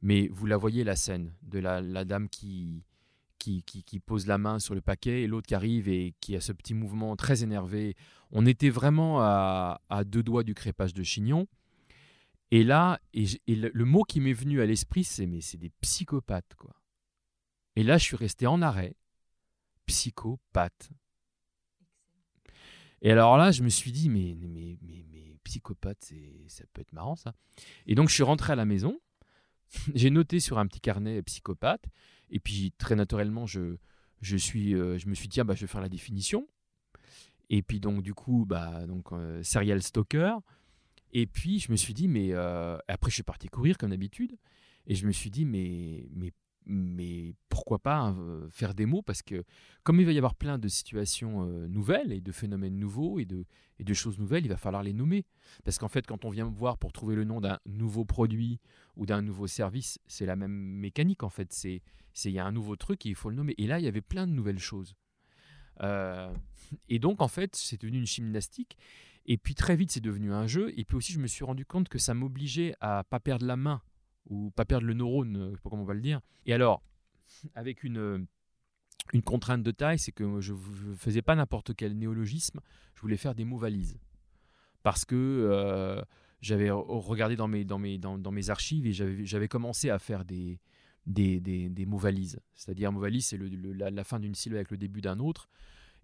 Mais vous la voyez la scène de la, dame qui, qui, pose la main sur le paquet et l'autre qui arrive et qui a ce petit mouvement très énervé. On était vraiment à, à deux doigts du crépage de chignon. Et là, et, le, mot qui m'est venu à l'esprit, c'est mais c'est des psychopathes quoi. Et là, je suis resté en arrêt. Psychopathe. Et alors là, je me suis dit mais mais mais, mais psychopathe, ça peut être marrant ça. Et donc je suis rentré à la maison. J'ai noté sur un petit carnet psychopathe. Et puis très naturellement, je je suis euh, je me suis dit ah, bah je vais faire la définition. Et puis donc du coup bah donc euh, serial stalker. Et puis je me suis dit, mais euh, après je suis parti courir comme d'habitude, et je me suis dit, mais, mais, mais pourquoi pas euh, faire des mots? Parce que comme il va y avoir plein de situations nouvelles et de phénomènes nouveaux et de, et de choses nouvelles, il va falloir les nommer. Parce qu'en fait, quand on vient me voir pour trouver le nom d'un nouveau produit ou d'un nouveau service, c'est la même mécanique en fait. C'est il y a un nouveau truc et il faut le nommer. Et là, il y avait plein de nouvelles choses. Et donc, en fait, c'est devenu une gymnastique. Et puis très vite, c'est devenu un jeu. Et puis aussi, je me suis rendu compte que ça m'obligeait à pas perdre la main ou pas perdre le neurone, euh, je sais pas comment on va le dire. Et alors, avec une, euh, une contrainte de taille, c'est que je ne faisais pas n'importe quel néologisme. Je voulais faire des mots valises. Parce que euh, j'avais re- regardé dans mes, dans mes, dans, mes archives et j'avais commencé à faire des, des, des, des mots valises. C'est-à-dire, mot valise, c'est la, fin d'une syllabe avec le début d'un autre.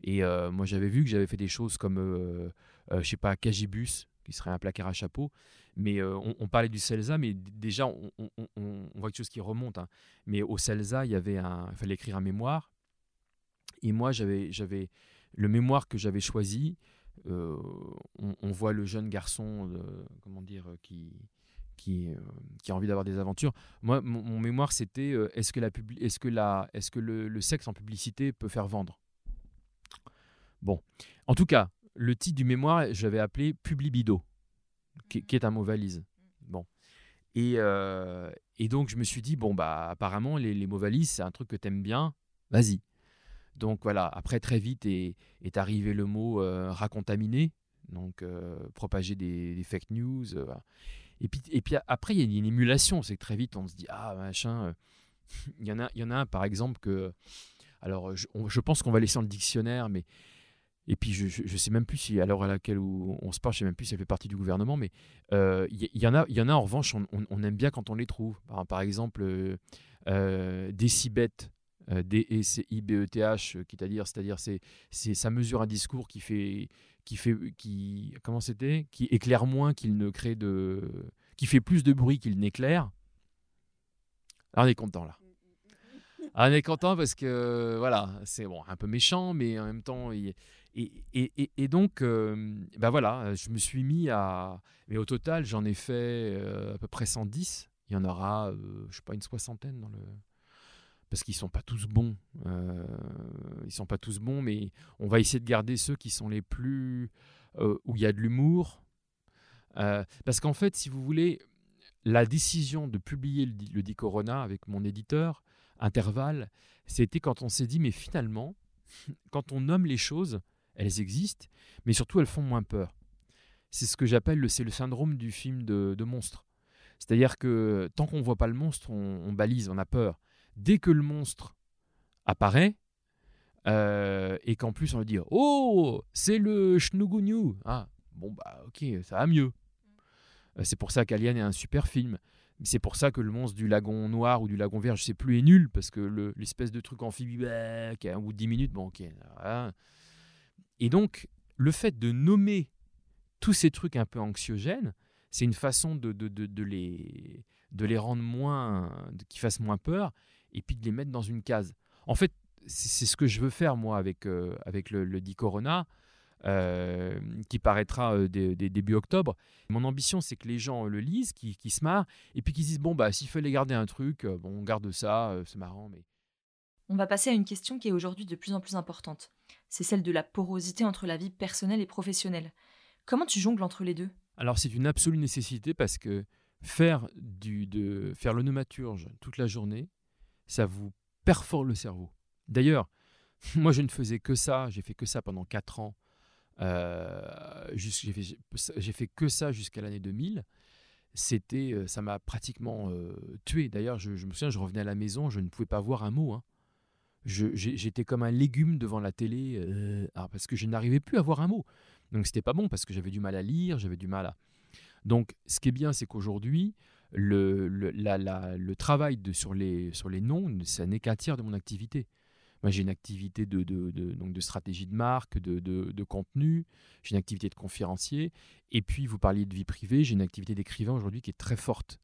Et moi, j'avais vu que j'avais fait des choses comme, euh, je sais pas, cagibus. Qui serait un placard à chapeau. Mais euh, on, parlait du CELSA, mais déjà, on, voit quelque chose qui remonte. Hein. Mais au CELSA, il y avait un, il fallait écrire un mémoire. Et moi, j'avais, le mémoire que j'avais choisi. Euh, on, voit le jeune garçon, comment dire, qui, qui, qui, a envie d'avoir des aventures. Moi, mon, mémoire, c'était est-ce que, la est-ce que, la, est-ce que le, sexe en publicité peut faire vendre? Bon, en tout cas, le titre du mémoire, j'avais appelé Publibido, qui, qui, est un mot valise. Bon. Et, euh, et, donc, je me suis dit, bon, bah, apparemment, les, les mots valises, c'est un truc que tu aimes bien, vas-y. Donc voilà, après, très vite est, est arrivé le mot euh, racontaminé, donc euh, propager des, fake news. Et, puis, et puis après, il y a une émulation, c'est que très vite, on se dit, ah, machin, il, y en a, il y en a un, par exemple, que. Alors, je, je pense qu'on va laisser dans le dictionnaire, mais et puis, je ne sais même plus si, à l'heure à laquelle on se parle, je ne sais même plus si elle fait partie du gouvernement, mais il euh, y, en a, y en a en revanche, on, aime bien quand on les trouve. Par, exemple, euh, euh Decibet, euh, D-E-C-I-B-E-T-H, c'est-à-dire, c'est-à-dire, c'est, ça mesure un discours qui fait, qui fait, qui, comment c'était, qui éclaire moins qu'il ne crée de, qui fait plus de bruit qu'il n'éclaire. Alors, on est content là. Ah, on est content parce que voilà, c'est bon, un peu méchant, mais en même temps, et, donc, euh, bah voilà, je me suis mis à. Mais au total, j'en ai fait euh, à peu près 110. Il y en aura, euh, je sais pas, une soixantaine dans le. Parce qu'ils sont pas tous bons. ils sont pas tous bons, mais on va essayer de garder ceux qui sont les plus. où il y a de l'humour. parce qu'en fait, si vous voulez, la décision de publier le, le dit Corona avec mon éditeur, intervalle, c'était quand on s'est dit, mais finalement, quand on nomme les choses, elles existent, mais surtout elles font moins peur. C'est ce que j'appelle le, le syndrome du film de, monstre. C'est-à-dire que tant qu'on ne voit pas le monstre, on, balise, on a peur. Dès que le monstre apparaît, euh, et qu'en plus on va dire Oh, c'est le Schnugunyu. Ah, bon, bah ok, ça va mieux. Euh, c'est pour ça qu'Alien est un super film. C'est pour ça que le monstre du lagon noir ou du lagon vert, je sais plus, est nul, parce que l'espèce de truc amphibie, bah, qui a un bout de 10 minutes, bon, ok. Et donc, le fait de nommer tous ces trucs un peu anxiogènes, c'est une façon de, les, rendre moins, qui fassent moins peur, et puis de les mettre dans une case. En fait, c'est ce que je veux faire, moi, avec, euh, avec le, le Corona. Euh, qui paraîtra euh, début octobre. Mon ambition, c'est que les gens le lisent, qui, se marrent, et puis qu'ils disent bon bah s'il fallait garder un truc, euh, on garde ça, c'est marrant, mais. On va passer à une question qui est aujourd'hui de plus en plus importante. C'est celle de la porosité entre la vie personnelle et professionnelle. Comment tu jongles entre les deux? Alors c'est une absolue nécessité parce que faire du de faire l'onomaturge toute la journée, ça vous perfore le cerveau. D'ailleurs, moi je ne faisais que ça, j'ai fait que ça pendant 4 ans euh, j'ai fait, fait, que ça jusqu'à l'année 2000 c'était, euh, ça m'a pratiquement euh, tué. D'ailleurs, je, me souviens, je revenais à la maison, je ne pouvais pas voir un mot. Hein. J'étais comme un légume devant la télé, parce que je n'arrivais plus à voir un mot. Donc c'était pas bon, parce que j'avais du mal à lire, j'avais du mal à... Donc ce qui est bien, c'est qu'aujourd'hui, le, le, le, travail de, sur, les, sur les noms, ça n'est qu'un tiers de mon activité. Moi, j'ai une activité de, donc de stratégie de marque, de, contenu, j'ai une activité de conférencier, et puis vous parliez de vie privée, j'ai une activité d'écrivain aujourd'hui qui est très forte,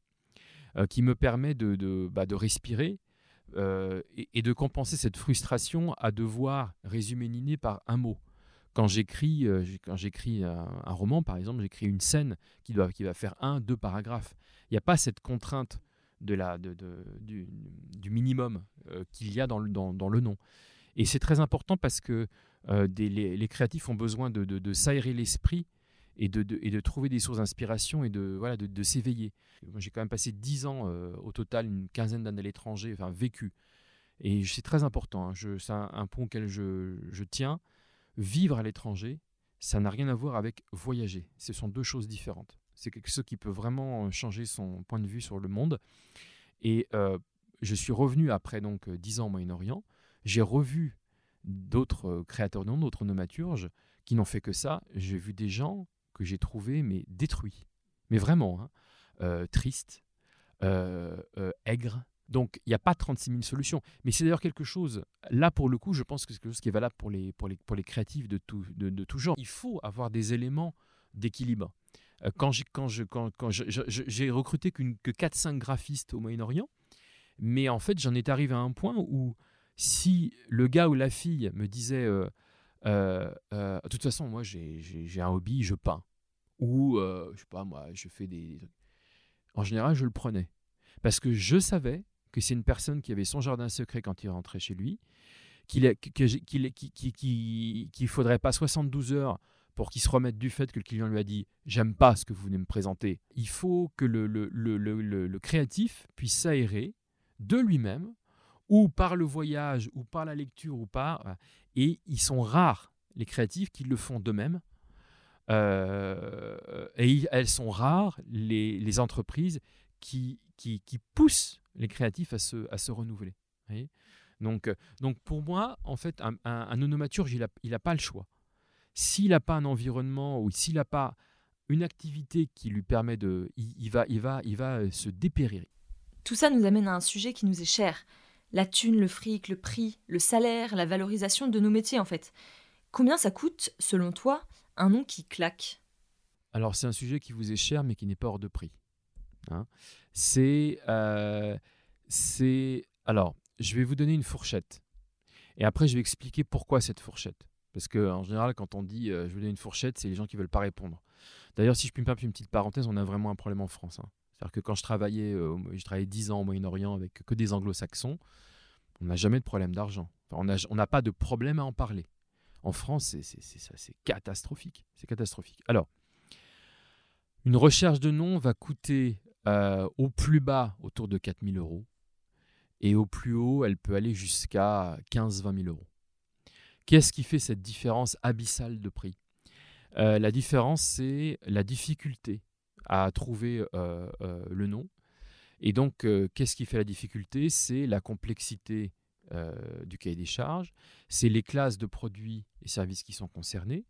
euh, qui me permet de, bah, respirer euh, et, de compenser cette frustration à devoir résumer idée par un mot. Quand j'écris, euh, quand j'écris un, roman, par exemple, j'écris une scène qui, doit, qui va faire un, deux paragraphes. Il n'y a pas cette contrainte de la, de, du, minimum euh, qu'il y a dans le, dans, dans le, nom. Et c'est très important parce que les, les, créatifs ont besoin de, de s'aérer l'esprit et de, et de trouver des sources d'inspiration et de, voilà, de, s'éveiller. J'ai quand même passé dix ans euh, au total, une quinzaine d'années à l'étranger, enfin vécu. Et c'est très important, hein. c'est un, un, point auquel je, je tiens. Vivre à l'étranger, ça n'a rien à voir avec voyager. Ce sont deux choses différentes. C'est quelque chose qui peut vraiment changer son point de vue sur le monde. Et euh, je suis revenu après donc euh, dix ans au Moyen-Orient. J'ai revu d'autres euh, créateurs de d'autres nomaturges qui n'ont fait que ça. J'ai vu des gens que j'ai trouvés mais détruits, mais vraiment hein, tristes, aigres. Donc il n'y a pas 36 000 solutions. Mais c'est d'ailleurs quelque chose, là pour le coup, je pense que c'est quelque chose qui est valable pour les, pour les, pour les créatifs de tout, de, tout genre. Il faut avoir des éléments d'équilibre. Euh, Quand j'ai quand je, quand, recruté que 4-5 graphistes au Moyen-Orient, mais en fait, j'en étais arrivé à un point où si le gars ou la fille me disait euh, euh, euh, de toute façon, moi j'ai- un hobby, je peins, ou euh, je sais pas, moi je fais des. En général, je le prenais parce que je savais que c'est une personne qui avait son jardin secret quand il rentrait chez lui, qu'il qu'il faudrait pas 72 heures pour qu'il se remette du fait que le client lui a dit j'aime pas ce que vous venez me présenter. Il faut que le- le- le- le créatif puisse s'aérer de lui-même ou par le voyage ou par la lecture ou par et ils sont rares les créatifs qui le font d'eux-mêmes Euh, et elles sont rares les, entreprises qui, qui, poussent les créatifs à se, à se renouveler. Donc, euh, donc pour moi, en fait, un, un, onomaturge, il n'a il a pas le choix. S'il n'a pas un environnement ou s'il n'a pas une activité qui lui permet de... Il, il va, il, va, il va euh, se dépérir. Tout ça nous amène à un sujet qui nous est cher. La thune, le fric, le prix, le salaire, la valorisation de nos métiers en fait. Combien ça coûte, selon toi, un nom qui claque? Alors c'est un sujet qui vous est cher mais qui n'est pas hors de prix. Hein. c'est... euh, c'est... Alors, je vais vous donner une fourchette. Et après, je vais expliquer pourquoi cette fourchette. Parce qu'en général, quand on dit euh, je vais donner une fourchette, c'est les gens qui veulent pas répondre. D'ailleurs, si je puis me permettre une petite parenthèse, on a vraiment un problème en France. hein. C'est-à-dire que quand je travaillais, euh, je travaillais 10 ans au Moyen-Orient avec que des anglo-saxons, on n'a jamais de problème d'argent. On n'a pas de problème à en parler. En France, c'est catastrophique. C'est catastrophique. Alors, une recherche de nom va coûter euh, au plus bas autour de 4000 euros. Et au plus haut, elle peut aller jusqu'à 15-20 000 euros. Qu'est-ce qui fait cette différence abyssale de prix? Euh, La différence, c'est la difficulté à trouver euh, euh, le nom. Et donc, euh, qu'est-ce qui fait la difficulté? C'est la complexité du cahier des charges, c'est les classes de produits et services qui sont concernés.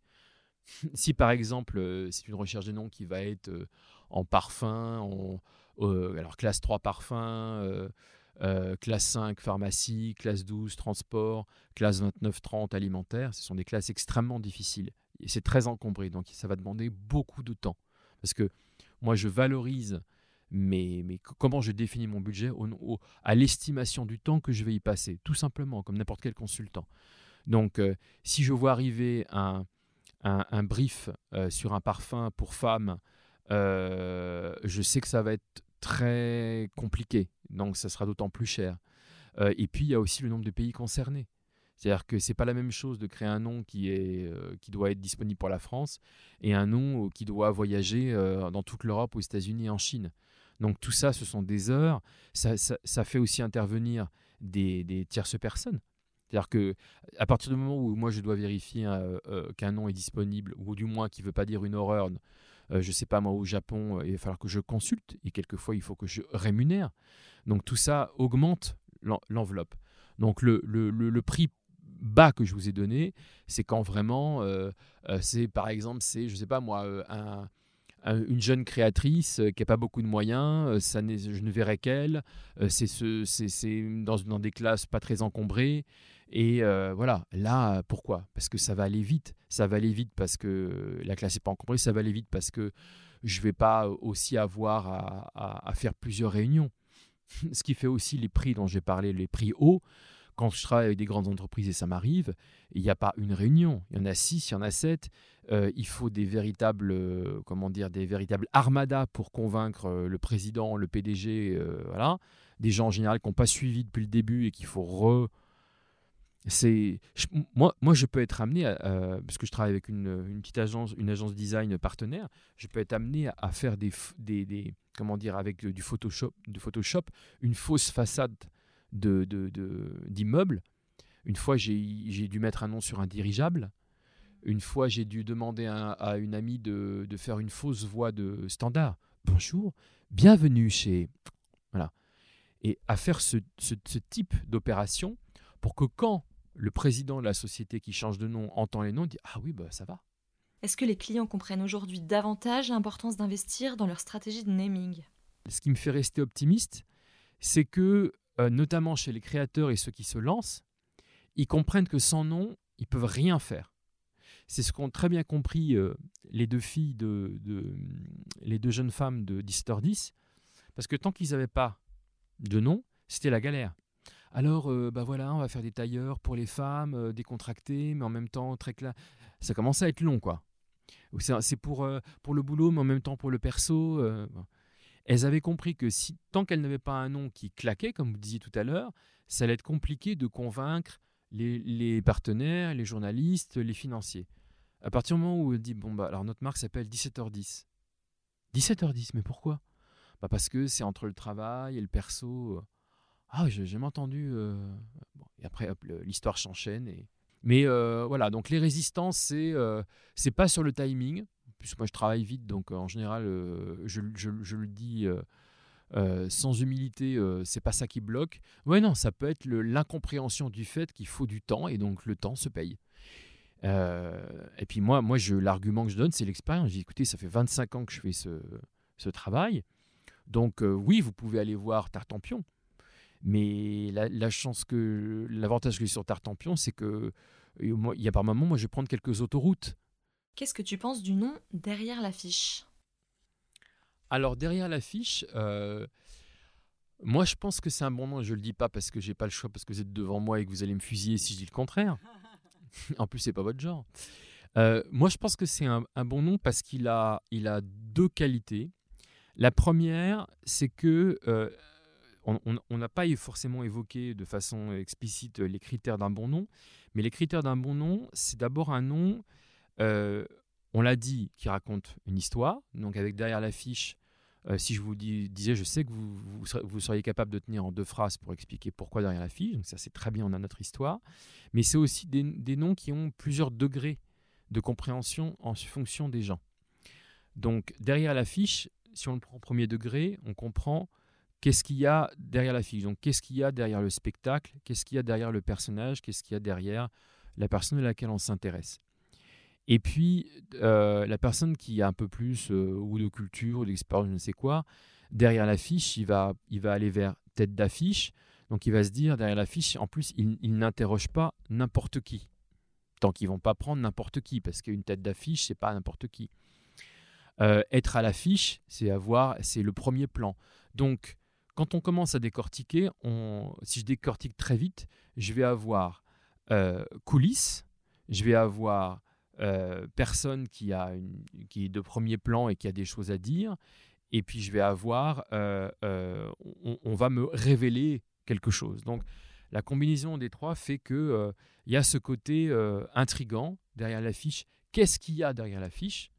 si par exemple, c'est une recherche de nom qui va être en parfum, alors classe 3 parfum, classe 5 pharmacie, classe 12 transport, classe 29-30 alimentaire, ce sont des classes extrêmement difficiles. C'est très encombré, donc ça va demander beaucoup de temps. Parce que moi, je valorise mais, mais comment je définis mon budget à l'estimation du temps que je vais y passer, tout simplement, comme n'importe quel consultant. Donc, euh, si je vois arriver un, un, un brief euh, sur un parfum pour femme, euh, je sais que ça va être très compliqué, donc ça sera d'autant plus cher. Euh, et puis, il y a aussi le nombre de pays concernés. C'est-à-dire que c'est pas la même chose de créer un nom qui, est, euh, qui doit être disponible pour la France et un nom euh, qui doit voyager euh, dans toute l'Europe, aux États-Unis et en Chine. Donc tout ça, ce sont des heures. Ça, ça- fait aussi intervenir des, des tierces personnes. C'est-à-dire que à partir du moment où moi je dois vérifier qu'un nom est disponible, ou du moins qui ne veut pas dire une horreur, je sais pas moi au Japon, il va falloir que je consulte et quelquefois il faut que je rémunère. Donc tout ça augmente l'en- l'enveloppe. Donc le- le- le prix bas que je vous ai donné, c'est quand vraiment, euh, euh, c'est par exemple, c'est je sais pas moi euh, un un- une jeune créatrice qui n'a pas beaucoup de moyens, ça je ne verrai qu'elle, c'est ce, c'est- dans, dans des classes pas très encombrées. Et voilà, là, pourquoi? Parce que ça va aller vite. Ça va aller vite parce que la classe n'est pas encombrée, ça va aller vite parce que je ne vais pas aussi avoir à, à- à faire plusieurs réunions. Ce qui fait aussi les prix dont j'ai parlé, les prix hauts. Quand je travaille avec des grandes entreprises et ça m'arrive, il n'y a pas une réunion, il y en a six, il y en a sept. Euh, il faut des véritables, euh, comment dire, des véritables armadas pour convaincre euh, le président, le PDG, voilà, des gens en général qui n'ont pas suivi depuis le début et qu'il faut re. C'est moi, moi, je peux être amené, à, parce que je travaille avec une, petite agence, une agence design partenaire, je peux être amené à, faire des, des- comment dire, avec du Photoshop, du Photoshop, une fausse façade de, de, de-. Une fois, j'ai, dû mettre un nom sur un dirigeable. Une fois, j'ai dû demander à, à une amie de, de faire une fausse voix de standard. Bonjour, bienvenue chez. Voilà. Et à faire ce, ce- ce type d'opération pour que quand le président de la société qui change de nom entend les noms, il dit Ah oui, bah, ça va. Est-ce que les clients comprennent aujourd'hui davantage l'importance d'investir dans leur stratégie de naming? Ce qui me fait rester optimiste, c'est que, euh, notamment chez les créateurs et ceux qui se lancent, ils comprennent que sans nom, ils peuvent rien faire. c'est ce qu'ont très bien compris euh, les deux filles, de, les deux jeunes femmes de 17h10, parce que tant qu'ils n'avaient pas de nom, c'était la galère. Alors, euh, bah voilà, on va faire des tailleurs pour les femmes, euh, décontractés, mais en même temps très clair. Ça commençait à être long, quoi. C'est pour, pour le boulot, mais en même temps pour le perso. Elles avaient compris que tant qu'elles n'avaient pas un nom qui claquait, comme vous disiez tout à l'heure, ça allait être compliqué de convaincre les, partenaires, les journalistes, les financiers. À partir du moment où elle dit, bon, bah, alors notre marque s'appelle 17h10. 17h10, mais pourquoi? Bah Parce que c'est entre le travail et le perso. Ah, j'ai jamais entendu. euh, bon, et après, l'histoire s'enchaîne. Et... Mais euh, voilà, donc les résistances, c'est euh, pas sur le timing. Puisque moi, je travaille vite, donc euh, en général, euh, je, le dis euh, sans humilité, c'est pas ça qui bloque. Ouais, non, ça peut être l'incompréhension du fait qu'il faut du temps et donc le temps se paye. Et puis moi, moi l'argument que je donne, c'est l'expérience. Dis, écoutez, ça fait 25 ans que je fais ce, travail. Donc oui, vous pouvez aller voir Tartampion. Mais la, la chance que l'avantage que j'ai sur Tartampion, c'est que il y a par moment, moi, je vais prendre quelques autoroutes. Qu'est-ce que tu penses du nom derrière l'affiche? Alors derrière l'affiche, euh, moi je pense que c'est un bon nom. Je le dis pas parce que j'ai pas le choix, parce que vous êtes devant moi et que vous allez me fusiller si je dis le contraire. en plus, c'est pas votre genre. Euh, moi, je pense que c'est un, un bon nom parce qu'il a, il a deux qualités. La première, c'est que euh, on n'a pas forcément évoqué de façon explicite les critères d'un bon nom, mais les critères d'un bon nom, c'est d'abord un nom, euh, on l'a dit, qui raconte une histoire. Donc avec derrière l'affiche, euh, si je vous dis- disais, je sais que vous, vous seriez capable de tenir en deux phrases pour expliquer pourquoi derrière l'affiche. Donc ça, c'est très bien, on a notre histoire. Mais c'est aussi des, des noms qui ont plusieurs degrés de compréhension en fonction des gens. Donc derrière l'affiche, si on le prend au premier degré, on comprend qu'est-ce qu'il y a derrière l'affiche. Donc qu'est-ce qu'il y a derrière le spectacle, qu'est-ce qu'il y a derrière le personnage, qu'est-ce qu'il y a derrière la personne à laquelle on s'intéresse? Et puis, euh, la personne qui a un peu plus euh, ou de culture ou d'expérience, je ne sais quoi, derrière l'affiche, il va, il va aller vers tête d'affiche. Donc, il va se dire, derrière l'affiche, en plus, il, il n'interroge pas n'importe qui. Tant qu'ils vont pas prendre n'importe qui, parce qu'une tête d'affiche, c'est pas n'importe qui. Euh, être à l'affiche, c'est avoir, c'est le premier plan. Donc, quand on commence à décortiquer, on, si je décortique très vite, je vais avoir coulisses, je vais avoir euh, personne qui, a une, qui est de premier plan et qui a des choses à dire, et puis je vais avoir, euh, euh, on, on va me révéler quelque chose. Donc la combinaison des trois fait que il y a ce côté intrigant derrière l'affiche. Qu'est-ce qu'il y a derrière l'affiche?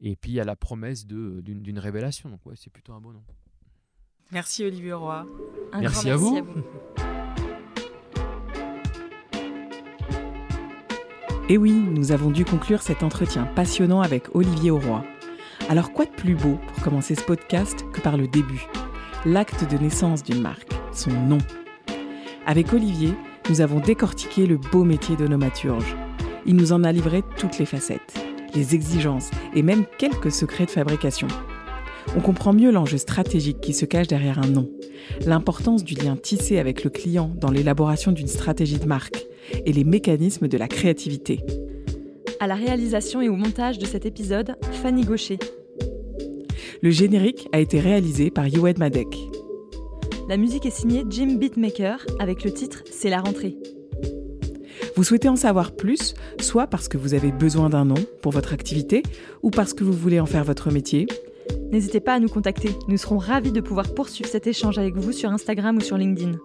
Et puis il y a la promesse d'une révélation. Donc ouais, c'est plutôt un bon nom. Merci Olivier Roy. Un Merci grand à vous. Et oui, nous avons dû conclure cet entretien passionnant avec Olivier Auroy. Alors quoi de plus beau pour commencer ce podcast que par le début? L'acte de naissance d'une marque, son nom. Avec Olivier, nous avons décortiqué le beau métier de nomaturge. Il nous en a livré toutes les facettes, les exigences et même quelques secrets de fabrication. On comprend mieux l'enjeu stratégique qui se cache derrière un nom, l'importance du lien tissé avec le client dans l'élaboration d'une stratégie de marque et les mécanismes de la créativité. À la réalisation et au montage de cet épisode, Fanny Gaucher. Le générique a été réalisé par Yoed Madek. La musique est signée Jim Beatmaker avec le titre C'est la rentrée. Vous souhaitez en savoir plus, soit parce que vous avez besoin d'un nom pour votre activité, ou parce que vous voulez en faire votre métier? N'hésitez pas à nous contacter, nous serons ravis de pouvoir poursuivre cet échange avec vous sur Instagram ou sur LinkedIn.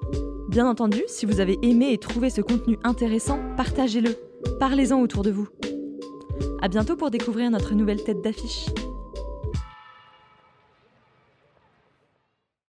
Bien entendu, si vous avez aimé et trouvé ce contenu intéressant, partagez-le. Parlez-en autour de vous. À bientôt pour découvrir notre nouvelle tête d'affiche.